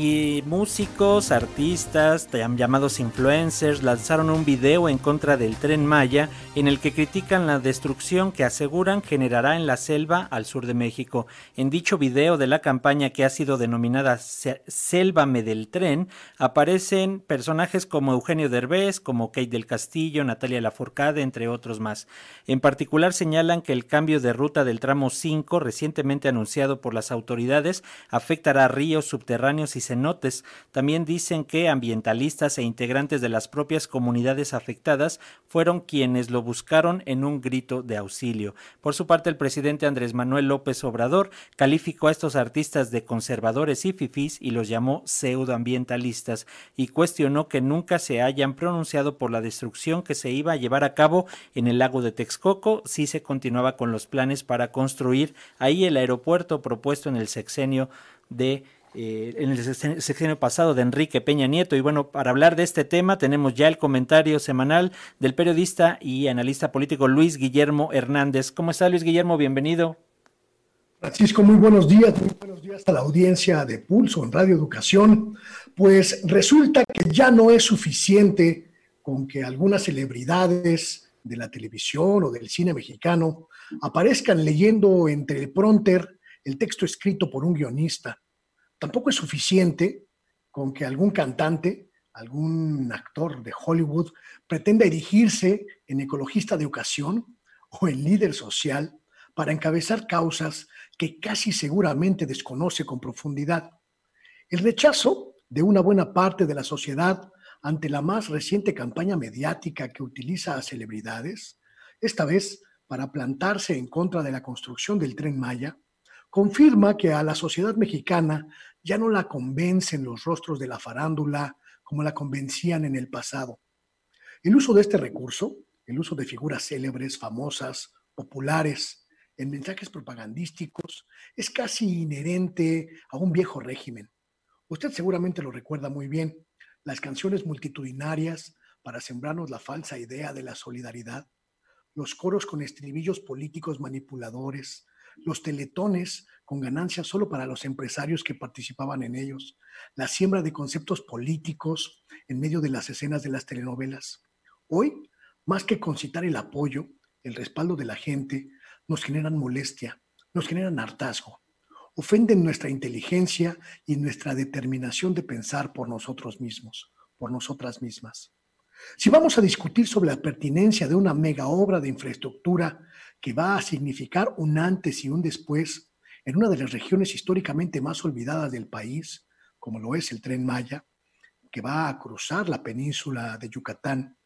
Y músicos, artistas, llamados influencers, lanzaron un video en contra del tren Maya en el que critican la destrucción que aseguran generará en la selva al sur de México. En dicho video de la campaña que ha sido denominada Sélvame del tren, aparecen personajes como Eugenio Derbez, como Kate del Castillo, Natalia Lafourcade, entre otros más. En particular señalan que el cambio de ruta del tramo 5, recientemente anunciado por las autoridades, afectará ríos subterráneos y También dicen que ambientalistas e integrantes de las propias comunidades afectadas fueron quienes lo buscaron en un grito de auxilio. Por su parte, el presidente Andrés Manuel López Obrador calificó a estos artistas de conservadores y fifís y los llamó pseudoambientalistas y cuestionó que nunca se hayan pronunciado por la destrucción que se iba a llevar a cabo en el lago de Texcoco si se continuaba con los planes para construir ahí el aeropuerto propuesto en el sexenio de eh, en el sexenio pasado de Enrique Peña Nieto. Y bueno, para hablar de este tema tenemos ya el comentario semanal del periodista y analista político Luis Guillermo Hernández. ¿Cómo está Luis Guillermo? Bienvenido. Francisco, muy buenos días, muy buenos días a la audiencia de Pulso en Radio Educación. Pues resulta que ya no es suficiente con que algunas celebridades de la televisión o del cine mexicano aparezcan leyendo entre el pronter el texto escrito por un guionista Tampoco es suficiente con que algún cantante, algún actor de Hollywood pretenda erigirse en ecologista de ocasión o en líder social para encabezar causas que casi seguramente desconoce con profundidad. El rechazo de una buena parte de la sociedad ante la más reciente campaña mediática que utiliza a celebridades, esta vez para plantarse en contra de la construcción del tren Maya, confirma que a la sociedad mexicana ya no la convencen los rostros de la farándula como la convencían en el pasado. El uso de este recurso, el uso de figuras célebres, famosas, populares, en mensajes propagandísticos, es casi inherente a un viejo régimen. Usted seguramente lo recuerda muy bien, las canciones multitudinarias para sembrarnos la falsa idea de la solidaridad, los coros con estribillos políticos manipuladores, los teletones con ganancias solo para los empresarios que participaban en ellos, la siembra de conceptos políticos en medio de las escenas de las telenovelas. Hoy, más que concitar el apoyo, el respaldo de la gente, nos generan molestia, nos generan hartazgo, ofenden nuestra inteligencia y nuestra determinación de pensar por nosotros mismos, por nosotras mismas. Si vamos a discutir sobre la pertinencia de una mega obra de infraestructura que va a significar un antes y un después en una de las regiones históricamente más olvidadas del país, como lo es el tren Maya, que va a cruzar la península de Yucatán,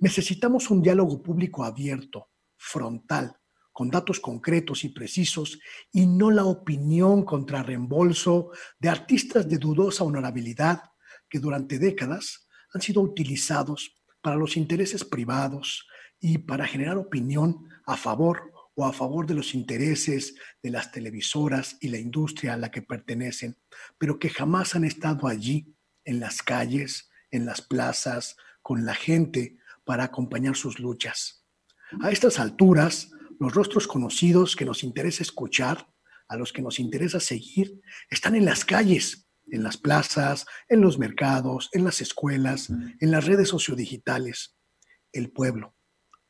necesitamos un diálogo público abierto, frontal, con datos concretos y precisos y no la opinión contra reembolso de artistas de dudosa honorabilidad que durante décadas han sido utilizados para los intereses privados y para generar opinión a favor o a favor de los intereses de las televisoras y la industria a la que pertenecen, pero que jamás han estado allí, en las calles, en las plazas, con la gente, para acompañar sus luchas. A estas alturas, los rostros conocidos que nos interesa escuchar, a los que nos interesa seguir, están en las calles, en las plazas, en los mercados, en las escuelas, en las redes sociodigitales. El pueblo,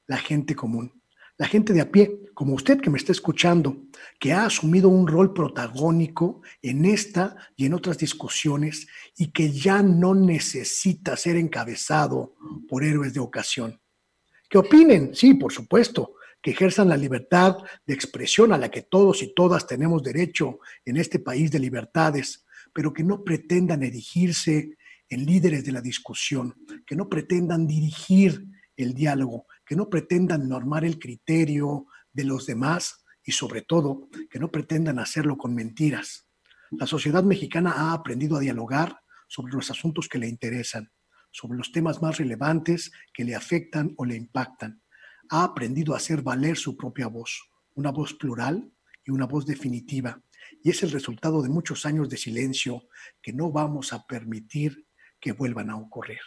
la gente común, la gente de a pie, como usted que me está escuchando, que ha asumido un rol protagónico en esta y en otras discusiones y que ya no necesita ser encabezado por héroes de ocasión. Que opinen, sí, por supuesto, que ejerzan la libertad de expresión a la que todos y todas tenemos derecho en este país de libertades, pero que no pretendan erigirse en líderes de la discusión, que no pretendan dirigir el diálogo, que no pretendan normar el criterio de los demás y sobre todo que no pretendan hacerlo con mentiras. La sociedad mexicana ha aprendido a dialogar sobre los asuntos que le interesan, sobre los temas más relevantes que le afectan o le impactan. Ha aprendido a hacer valer su propia voz, una voz plural y una voz definitiva, y es el resultado de muchos años de silencio que no vamos a permitir que vuelvan a ocurrir.